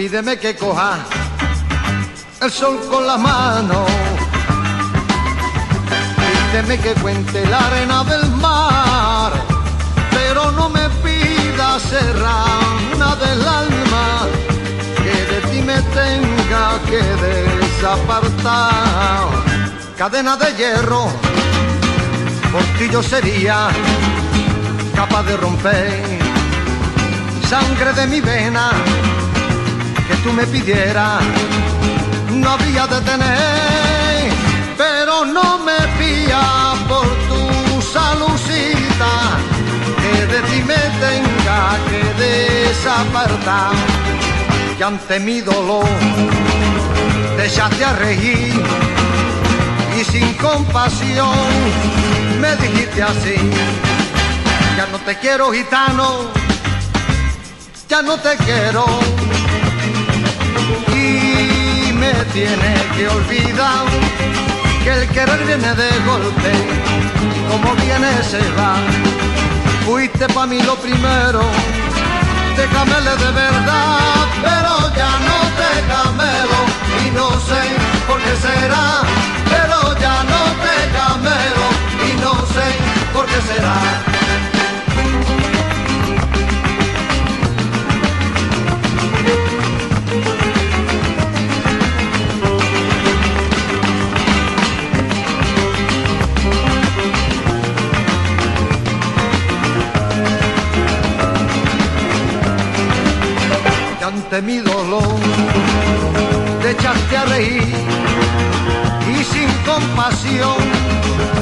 pídeme que coja el sol con las manos. Pídeme que cuente la arena del mar, pero no me pida serrana del alma, que de ti me tenga que desapartar. Cadena de hierro, por ti yo sería capaz de romper sangre de mi vena que tú me pidieras no había de tener pero no me pía por tu salucita que de ti me tenga que desapartar que ante mi dolor te a reír y sin compasión me dijiste así ya no te quiero gitano ya no te quiero tiene que olvidar que el querer viene de golpe como viene se va. Fuiste para mí lo primero déjamele de verdad pero ya no te camelo y no sé por qué será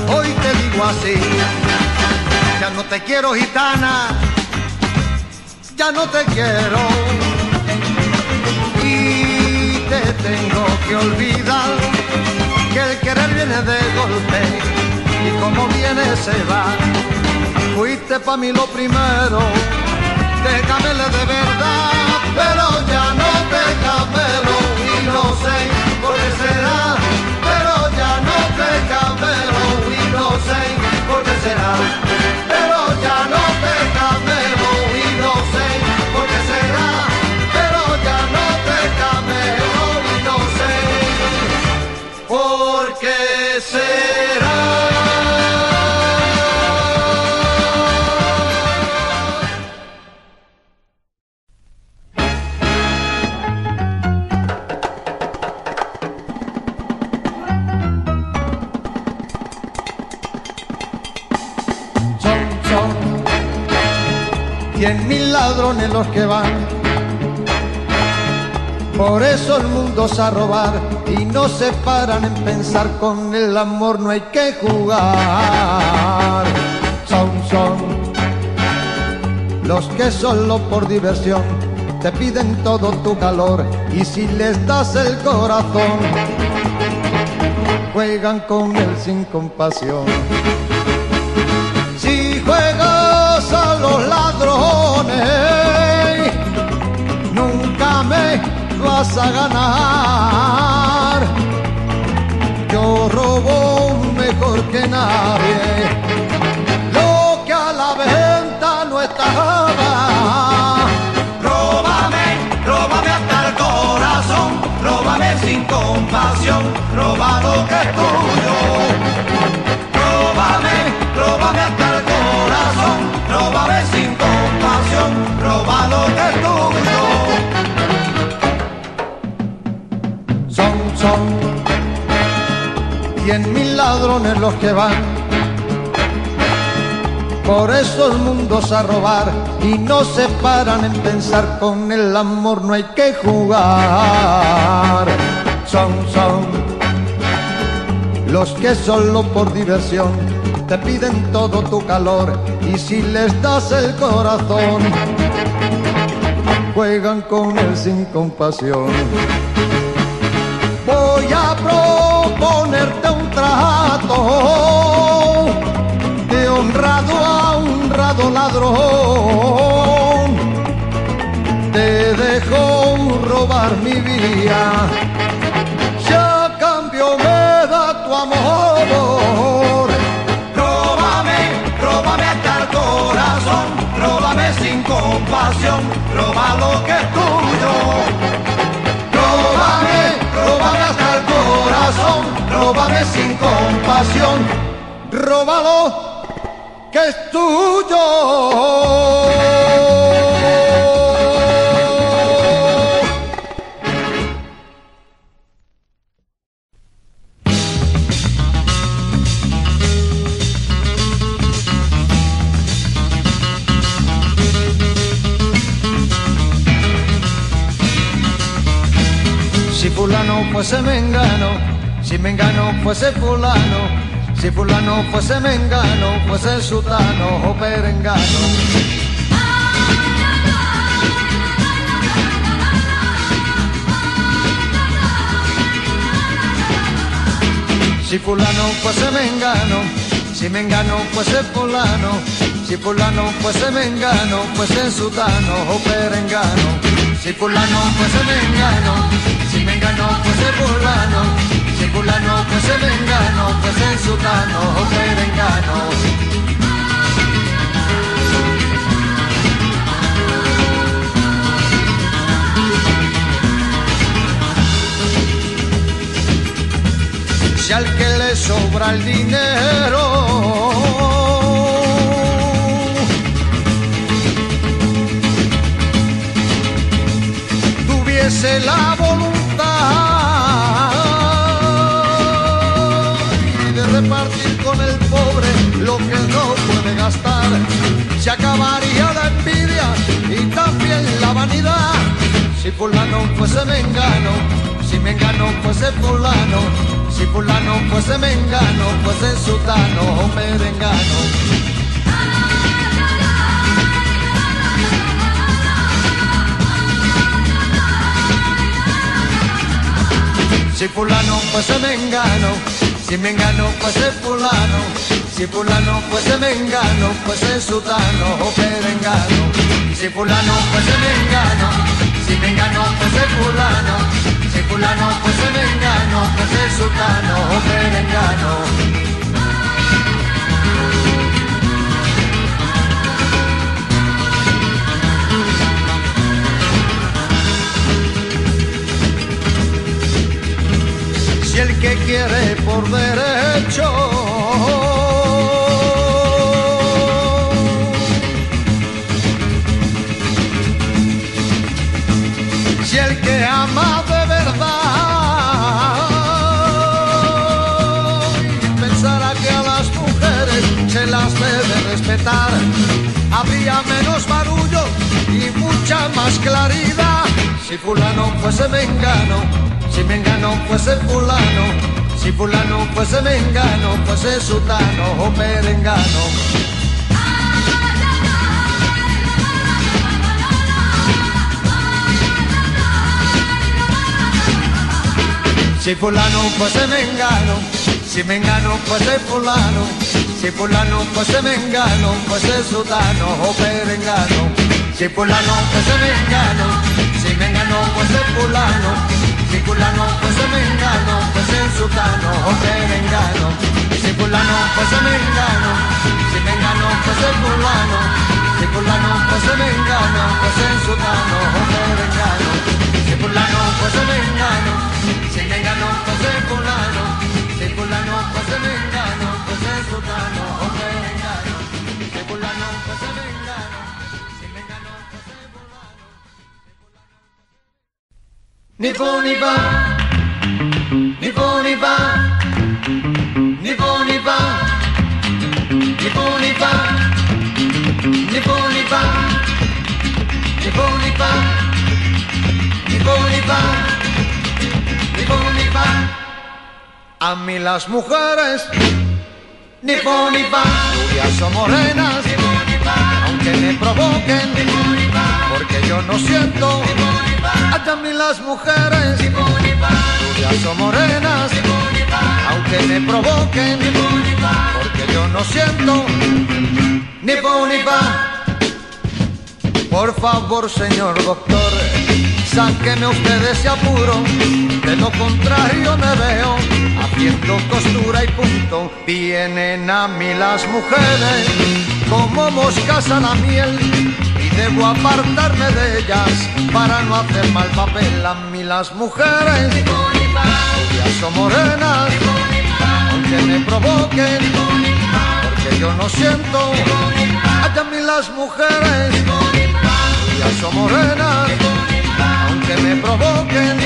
hoy te digo así ya no te quiero gitana ya no te quiero. Y te tengo que olvidar que el querer viene de golpe y como viene se va. Fuiste para mí lo primero déjamele de verdad pero ya no te camelo cien mil ladrones los que van. Por eso el mundo es a robar y no se paran en pensar con el amor no hay que jugar. Son, son los que solo por diversión te piden todo tu calor y si les das el corazón juegan con él sin compasión. Si juegas a los ladrones, a ganar. Yo robo mejor que nadie, lo que a la venta no estaba. Róbame, róbame hasta el corazón, róbame sin compasión, roba lo que es tuyo. Ladrones los que van. Por eso el mundo es a robar y no se paran en pensar con el amor no hay que jugar. Son, son los que solo por diversión te piden todo tu calor y si les das el corazón juegan con él sin compasión. Voy a proponerte un de honrado a honrado ladrón. Te dejo robar mi vida, si a cambio me da tu amor. Róbame, róbame hasta el corazón, róbame sin compasión, roba lo que sin compasión. Róbalo, que es tuyo. Si fulano fuese mengano, si mengano fuese fulano, si fulano fuese mengano, fuese sutano o perengano. Si fulano fuese mengano, si mengano fuese fulano, si fulano fuese mengano, fuese sutano o perengano. Si fulano fuese mengano, si mengano fuese fulano, fulano fuese mengano, fuese sutano o perengano. Si al que le sobra el dinero tuviese la voluntad lo que no puede gastar, se acabaría la envidia y también la vanidad. Si fulano fuese mengano, si mengano fuese fulano, si fulano fuese mengano, fuese sutano o merengano. Si fulano fuese mengano, si mengano fuese fulano, si fulano fuese mengano, fuese sutano o perengano. Si fulano fuese mengano, si mengano fuese fulano, si fulano fuese mengano, fuese sutano o perengano. Que quiere por derecho Si el que ama de verdad pensara que a las mujeres se las debe respetar, habría menos barullo y mucha más claridad. Si fulano fuese mengano, si mengano fuese fulano, si fulano fuese mengano, fuese sutano o perengano. Si fulano fuese mengano, si mengano fuese fulano, si fulano fuese mengano, fuese sutano o perengano. Si fulano fuese mengano, mengano fuese fulano, si fulano fuese mengano, fuese sutano o perengano. Si fulano fuese mengano, si mengano fuese fulano, si fulano fuese mengano, fuese sutano o perengano. Si fulano fuese mengano, si mengano fuese fulano, A mí las mujeres ni fu ni o morenas, ni fu ni aunque me provoquen, ni fu ni porque yo no siento, a mí las mujeres, rubias o morenas, aunque me provoquen, porque yo no siento, ni va. Por favor, señor doctor, sáqueme usted de ese apuro, de lo contrario me veo haciendo costura y punto. Vienen a mí las mujeres como moscas a la miel debo apartarme de ellas para no hacer mal papel. A mí las mujeres, rubias o morenas, aunque me provoquen, porque yo no siento. Allá a mí las mujeres, ya son morenas, aunque me provoquen,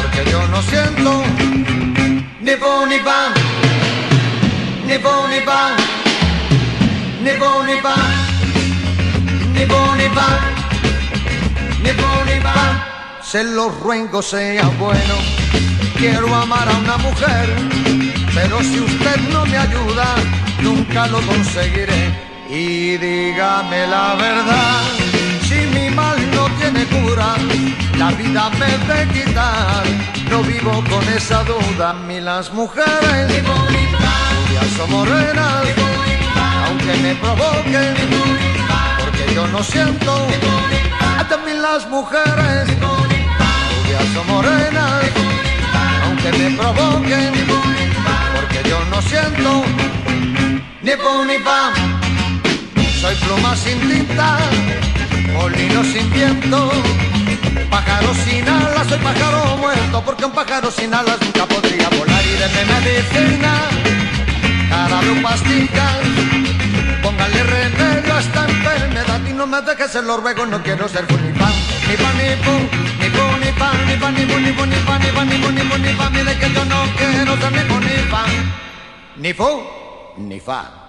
porque yo no siento. Ni bo ni bam, ni bo ni bam, ni bo ni bam, ni bo ni bam, ni bo ni bam. Se lo ruego sea bueno, quiero amar a una mujer, pero si usted no me ayuda, nunca lo conseguiré. Y dígame la verdad, si mi mal no tiene cura, la vida me debe quitar. No vivo con esa duda, ni las mujeres, rubias o morenas, aunque me provoquen, yo no siento. También las mujeres, rubias o morenas, aunque me provoquen, porque yo no siento. Ni pum ni pam, soy pluma sin tinta, molino sin viento, pájaro sin alas, soy pájaro muerto, porque un pájaro sin alas nunca podría volar y de medicina, cada un pastillas, póngale remedio a esta enfermedad y no me dejes el ruego, no quiero ser ni pan, ni pan ni pum, ni pum ni pan, ni pan ni pum, ni pum ni pan, ni pan ni pum, ni pum ni pan, que yo no quiero ser ni pum ni pan, ni fu, ni fa.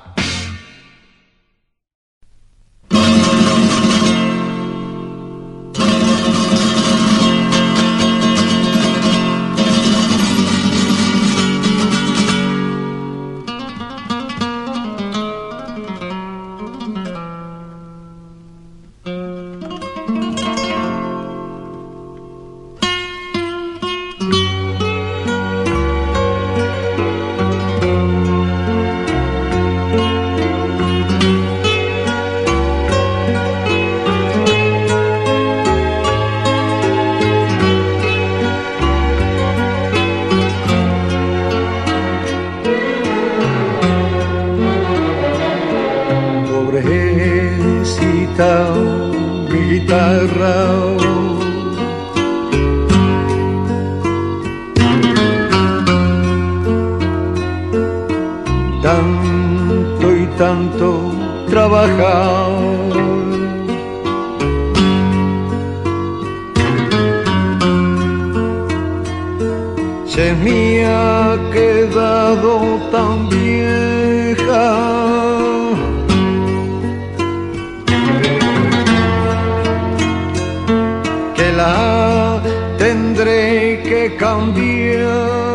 Tanto y tanto trabajar. Se me ha quedado tan vieja. La tendré que cambiar.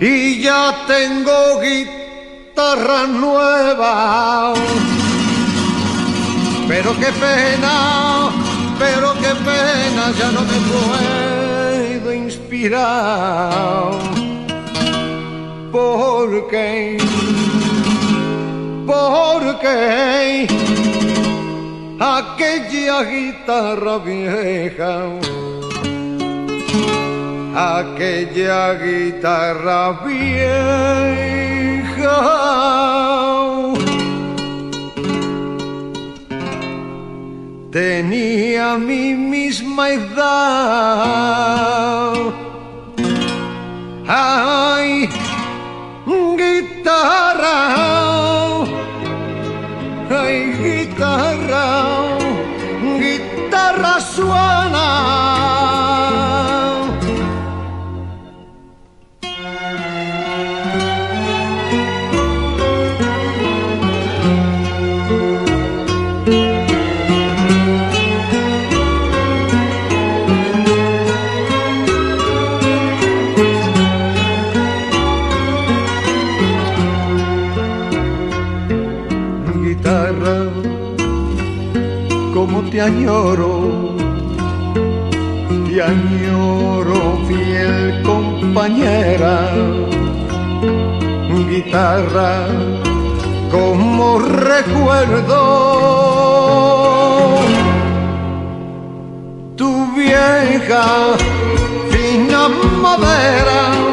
Y ya tengo guitarra nueva. Pero qué pena, pero qué pena, ya no me puedo inspirar. Porque, porque aquella guitarra vieja, aquella guitarra vieja. tenía mi misma edad. Ay, te añoro, te añoro, fiel compañera, guitarra, como recuerdo. Tu vieja fina madera